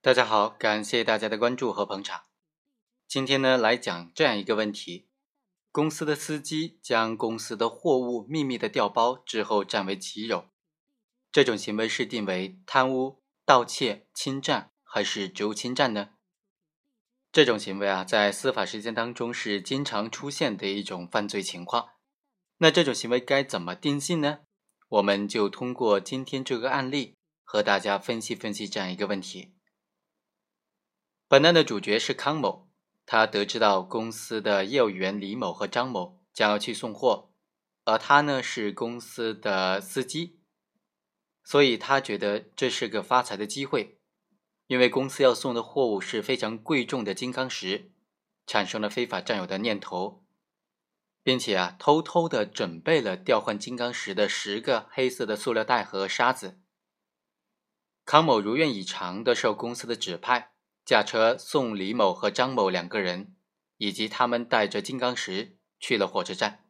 大家好，感谢大家的关注和捧场。今天呢，来讲这样一个问题：公司的司机将公司的货物秘密的调包之后占为己有，这种行为是定为贪污、盗窃、侵占还是职务侵占呢？这种行为啊，在司法实践当中是经常出现的一种犯罪情况。那这种行为该怎么定性呢？我们就通过今天这个案例和大家分析分析这样一个问题。本案的主角是康某，他得知到公司的业务员李某和张某将要去送货，而他呢是公司的司机，所以他觉得这是个发财的机会，因为公司要送的货物是非常贵重的金刚石，产生了非法占有的念头，并且啊偷偷的准备了调换金刚石的十个黑色的塑料袋和沙子。康某如愿以偿的受公司的指派。驾车送李某和张某两个人，以及他们带着金刚石去了火车站。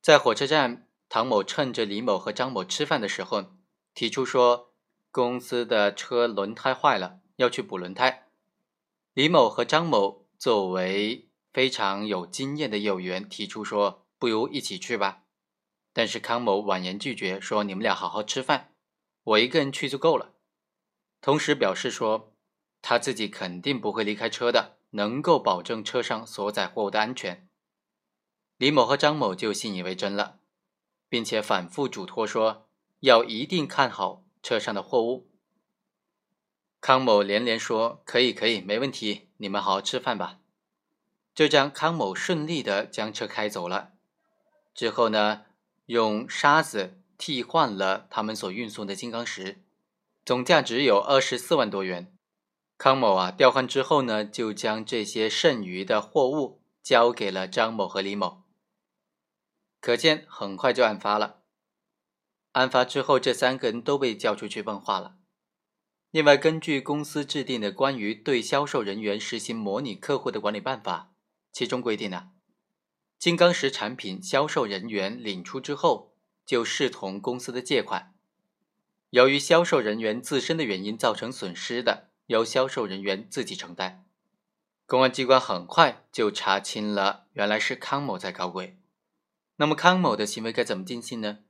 在火车站，唐某趁着李某和张某吃饭的时候，提出说公司的车轮胎坏了，要去补轮胎。李某和张某作为非常有经验的业务员，提出说不如一起去吧。但是康某婉言拒绝，说你们俩好好吃饭，我一个人去就够了。同时表示说。他自己肯定不会离开车的，能够保证车上所载货物的安全。李某和张某就信以为真了，并且反复嘱托说要一定看好车上的货物。康某连连说可以可以，没问题，你们好好吃饭吧。就这样，康某顺利的将车开走了。之后呢，用沙子替换了他们所运送的金刚石，总价值有二十四万多元。康某啊，调换之后呢，就将这些剩余的货物交给了张某和李某。可见很快就案发了。案发之后，这三个人都被叫出去问话了。另外，根据公司制定的关于对销售人员实行模拟客户的管理办法，其中规定呢，金刚石产品销售人员领出之后，就视同公司的借款。由于销售人员自身的原因造成损失的。由销售人员自己承担。公安机关很快就查清了，原来是康某在搞鬼。那么康某的行为该怎么定性呢？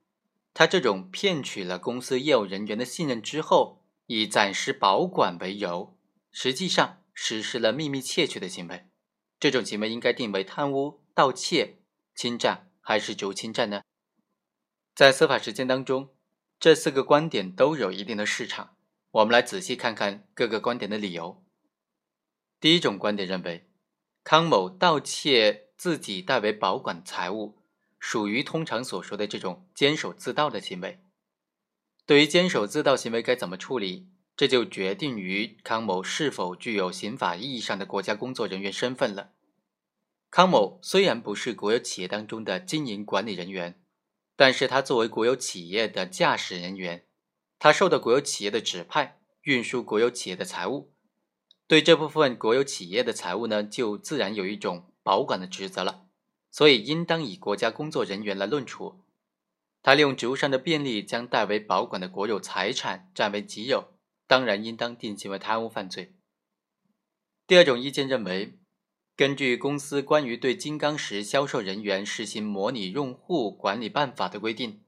他这种骗取了公司业务人员的信任之后，以暂时保管为由，实际上实施了秘密窃取的行为。这种行为应该定为贪污、盗窃、侵占还是职务侵占呢？在司法实践当中，这四个观点都有一定的市场。我们来仔细看看各个观点的理由。第一种观点认为，康某盗窃自己代为保管财物，属于通常所说的这种监守自盗的行为。对于监守自盗行为该怎么处理，这就决定于康某是否具有刑法意义上的国家工作人员身份了。康某虽然不是国有企业当中的经营管理人员，但是他作为国有企业的驾驶人员。他受到国有企业的指派，运输国有企业的财物，对这部分国有企业的财物呢，就自然有一种保管的职责了，所以应当以国家工作人员来论处。他利用职务上的便利，将代为保管的国有财产占为己有，当然应当定性为贪污犯罪。第二种意见认为，根据公司关于对金刚石销售人员实行模拟用户管理办法的规定，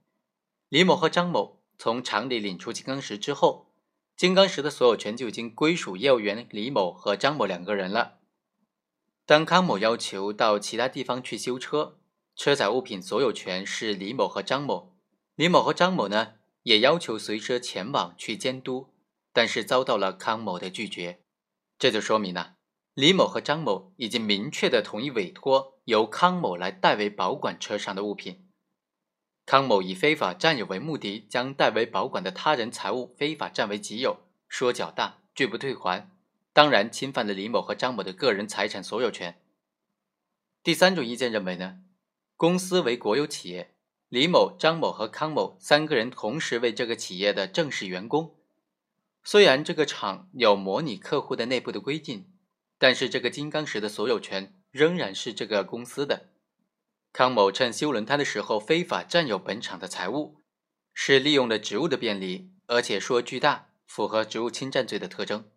李某和张某。从厂里领出金刚石之后，金刚石的所有权就已经归属业务员李某和张某两个人了。当康某要求到其他地方去修车，车载物品所有权是李某和张某。李某和张某呢，也要求随车前往去监督，但是遭到了康某的拒绝。这就说明了李某和张某已经明确的同意委托由康某来代为保管车上的物品。康某以非法占有为目的，将代为保管的他人财物非法占为己有，说缴大拒不退还，当然侵犯了李某和张某的个人财产所有权。第三种意见认为呢，公司为国有企业，李某、张某和康某三个人同时为这个企业的正式员工。虽然这个厂有模拟客户的内部的规定，但是这个金刚石的所有权仍然是这个公司的。康某趁修轮胎的时候非法占有本厂的财物，是利用了职务的便利，而且数额巨大，符合职务侵占罪的特征。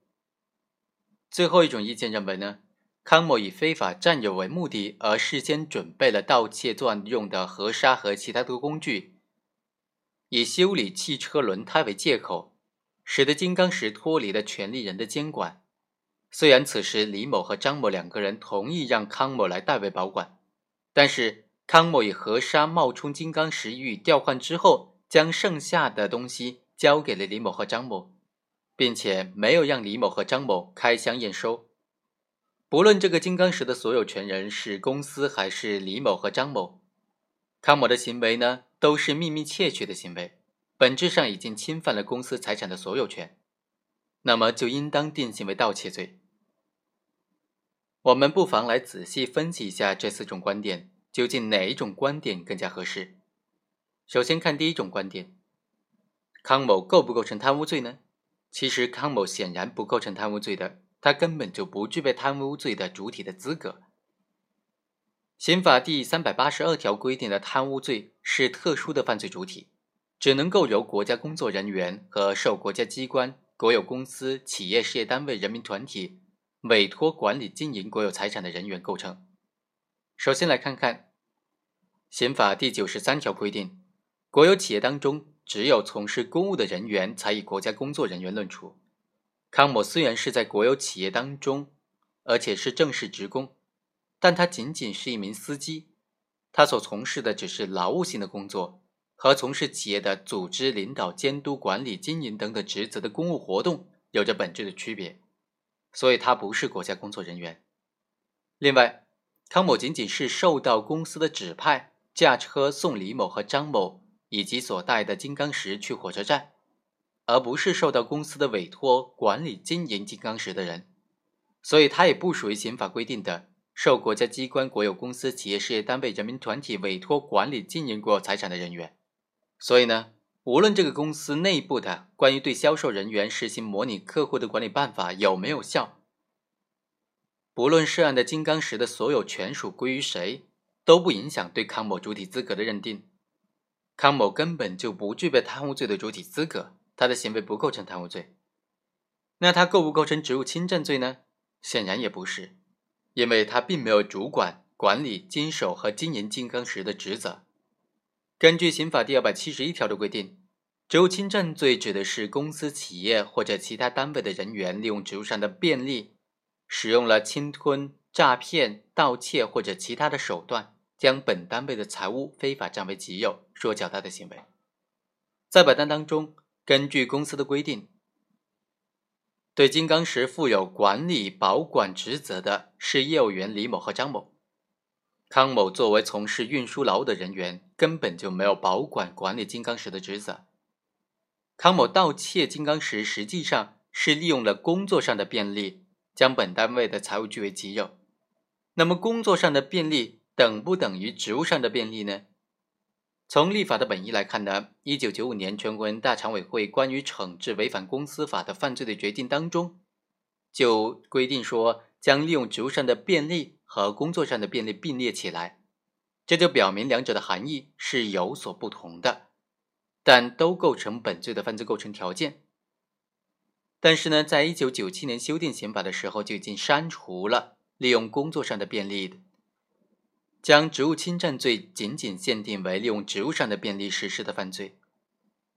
最后一种意见认为呢，康某以非法占有为目的，而事先准备了盗窃作案用的河沙和其他的工具，以修理汽车轮胎为借口，使得金刚石脱离了权利人的监管。虽然此时李某和张某两个人同意让康某来代为保管，但是康某以河沙冒充金刚石予以调换之后，将剩下的东西交给了李某和张某。并且没有让李某和张某开箱验收。不论这个金刚石的所有权人是公司还是李某和张某，康某的行为呢，都是秘密窃取的行为，本质上已经侵犯了公司财产的所有权，那么就应当定性为盗窃罪。我们不妨来仔细分析一下这四种观点，究竟哪一种观点更加合适？首先看第一种观点，康某构不构成贪污罪呢？其实康某显然不构成贪污罪的，他根本就不具备贪污罪的主体的资格。刑法第三百八十二条规定的贪污罪是特殊的犯罪主体，只能够由国家工作人员和受国家机关、国有公司、企业事业单位、人民团体委托管理经营国有财产的人员构成。首先来看看刑法第九十三条规定，国有企业当中。只有从事公务的人员才以国家工作人员论处。康某虽然是在国有企业当中，而且是正式职工，但他仅仅是一名司机，他所从事的只是劳务性的工作，和从事企业的组织领导、监督、管理、经营等等职责的公务活动有着本质的区别，所以他不是国家工作人员。另外，康某仅仅是受到公司的指派，驾车送李某和张某。以及所带的金刚石去火车站，而不是受到公司的委托管理经营金刚石的人，所以他也不属于刑法规定的受国家机关、国有公司、企业事业单位、人民团体委托管理经营国有财产的人员。所以呢，无论这个公司内部的关于对销售人员实行模拟客户的管理办法有没有效，不论涉案的金刚石的所有权属归于谁，都不影响对康某主体资格的认定。康某根本就不具备贪污罪的主体资格，他的行为不构成贪污罪。那他构不构成职务侵占罪呢？显然也不是，因为他并没有主管、管理、经手和经营金刚石的职责。根据刑法第二百七十一条的规定，职务侵占罪指的是公司、企业或者其他单位的人员利用职务上的便利，使用了侵吞、诈骗、盗窃或者其他的手段。将本单位的财物非法占为己有，说较大的行为，在本单当中，根据公司的规定，对金刚石负有管理保管职责的是业务员李某和张某。康某作为从事运输劳务的人员，根本就没有保管管理金刚石的职责。康某盗窃金刚石，实际上是利用了工作上的便利，将本单位的财物据为己有。那么，工作上的便利。等不等于职务上的便利呢？从立法的本意来看呢，一九九五年全国人大常委会关于惩治违反公司法的犯罪的决定当中，就规定说，将利用职务上的便利和工作上的便利并列起来，这就表明两者的含义是有所不同的，但都构成本罪的犯罪构成条件。但是呢，在一九九七年修订刑法的时候，就已经删除了利用工作上的便利。将职务侵占罪仅仅限定为利用职务上的便利实施的犯罪。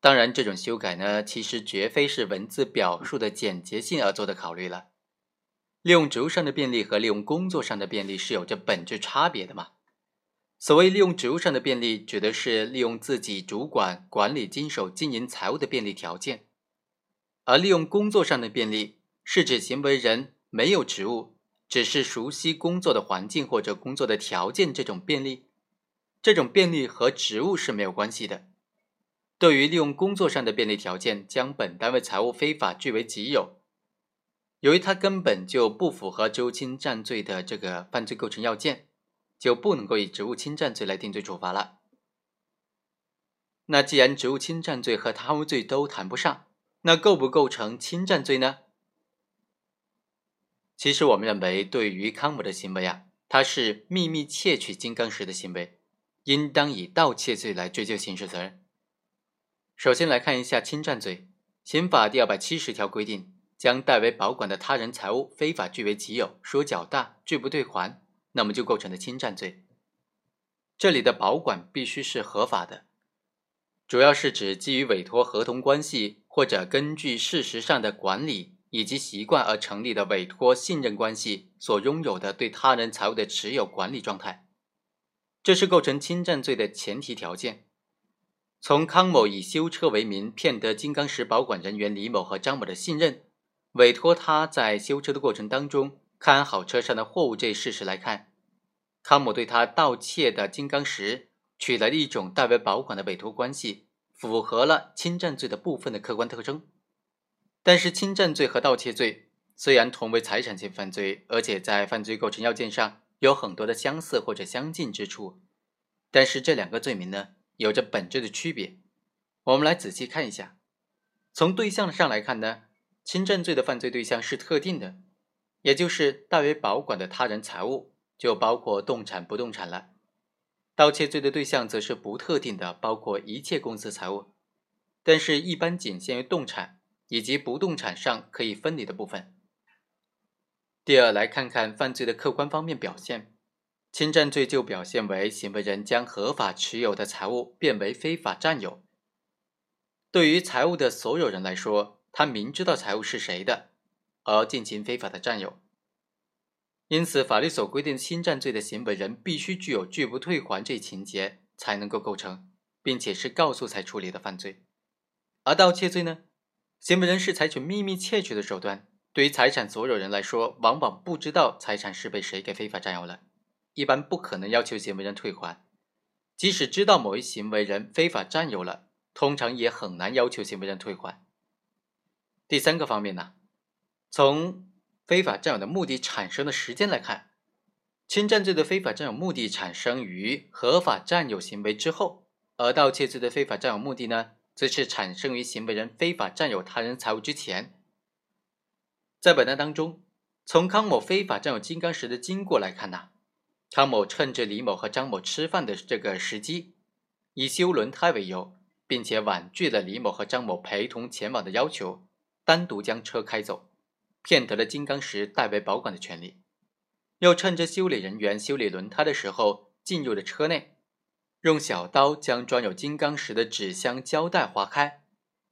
当然，这种修改呢，其实绝非是文字表述的简洁性而做的考虑了。利用职务上的便利和利用工作上的便利是有着本质差别的嘛？所谓利用职务上的便利，指的是利用自己主管、管理、经手、经营财务的便利条件；而利用工作上的便利，是指行为人没有职务。只是熟悉工作的环境或者工作的条件，这种便利，这种便利和职务是没有关系的。对于利用工作上的便利条件将本单位财物非法据为己有，由于他根本就不符合职务侵占罪的这个犯罪构成要件，就不能够以职务侵占罪来定罪处罚了。那既然职务侵占罪和贪污罪都谈不上，那构不构成侵占罪呢？其实我们认为，对于康某的行为啊，他是秘密窃取金刚石的行为，应当以盗窃罪来追究刑事责任。首先来看一下侵占罪，刑法第二百七十条规定，将代为保管的他人财物非法据为己有，说缴纳拒不退还，那么就构成了侵占罪。这里的保管必须是合法的，主要是指基于委托合同关系或者根据事实上的管理以及习惯而成立的委托信任关系所拥有的对他人财物的持有管理状态，这是构成侵占罪的前提条件。从康某以修车为名骗得金刚石保管人员李某和张某的信任，委托他在修车的过程当中看好车上的货物这一事实来看。康姆对他盗窃的金刚石取得了一种代为保管的委托关系，符合了侵占罪的部分的客观特征。但是，侵占罪和盗窃罪虽然同为财产性犯罪，而且在犯罪构成要件上有很多的相似或者相近之处，但是这两个罪名呢，有着本质的区别。我们来仔细看一下。从对象上来看呢，侵占罪的犯罪对象是特定的，也就是代为保管的他人财物。就包括动产、不动产了。盗窃罪的对象则是不特定的，包括一切公司财物，但是一般仅限于动产以及不动产上可以分离的部分。第二，来看看犯罪的客观方面表现。侵占罪就表现为行为人将合法持有的财物变为非法占有。对于财物的所有人来说，他明知道财物是谁的，而进行非法的占有。因此，法律所规定侵占罪的行为人必须具有拒不退还这一情节，才能够构成，并且是告诉才处理的犯罪。而盗窃罪呢，行为人是采取秘密窃取的手段，对于财产所有人来说，往往不知道财产是被谁给非法占有了，一般不可能要求行为人退还。即使知道某一行为人非法占有了，通常也很难要求行为人退还。第三个方面呢，从非法占有的目的产生的时间来看，侵占罪的非法占有目的产生于合法占有行为之后，而盗窃罪的非法占有目的呢，则是产生于行为人非法占有他人财物之前。在本案当中，从康某非法占有金刚石的经过来看呢，康某趁着李某和张某吃饭的这个时机，以修轮胎为由，并且婉拒了李某和张某陪同前往的要求，单独将车开走。骗得了金刚石代为保管的权利，又趁着修理人员修理轮胎的时候进入了车内，用小刀将装有金刚石的纸箱胶带划开，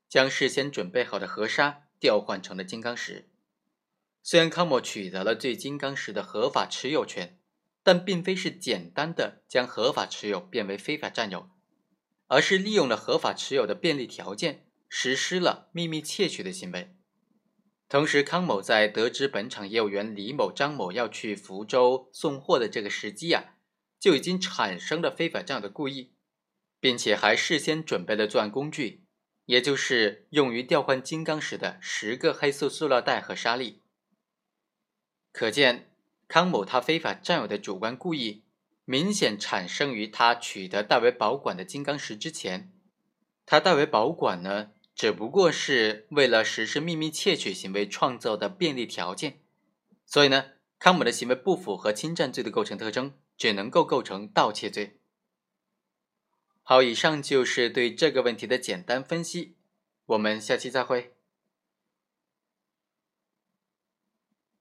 将事先准备好的河沙调换成了金刚石。虽然康某取得了对金刚石的合法持有权，但并非是简单的将合法持有变为非法占有，而是利用了合法持有的便利条件，实施了秘密窃取的行为。同时，康某在得知本厂业务员李某、张某要去福州送货的这个时机啊，就已经产生了非法占有的故意，并且还事先准备了作案工具，也就是用于调换金刚石的十个黑色塑料袋和沙粒。可见，康某他非法占有的主观故意，明显产生于他取得代为保管的金刚石之前。他代为保管呢？只不过是为了实施秘密窃取行为创造的便利条件，所以呢，康姆的行为不符合侵占罪的构成特征，只能够构成盗窃罪。好，以上就是对这个问题的简单分析，我们下期再会。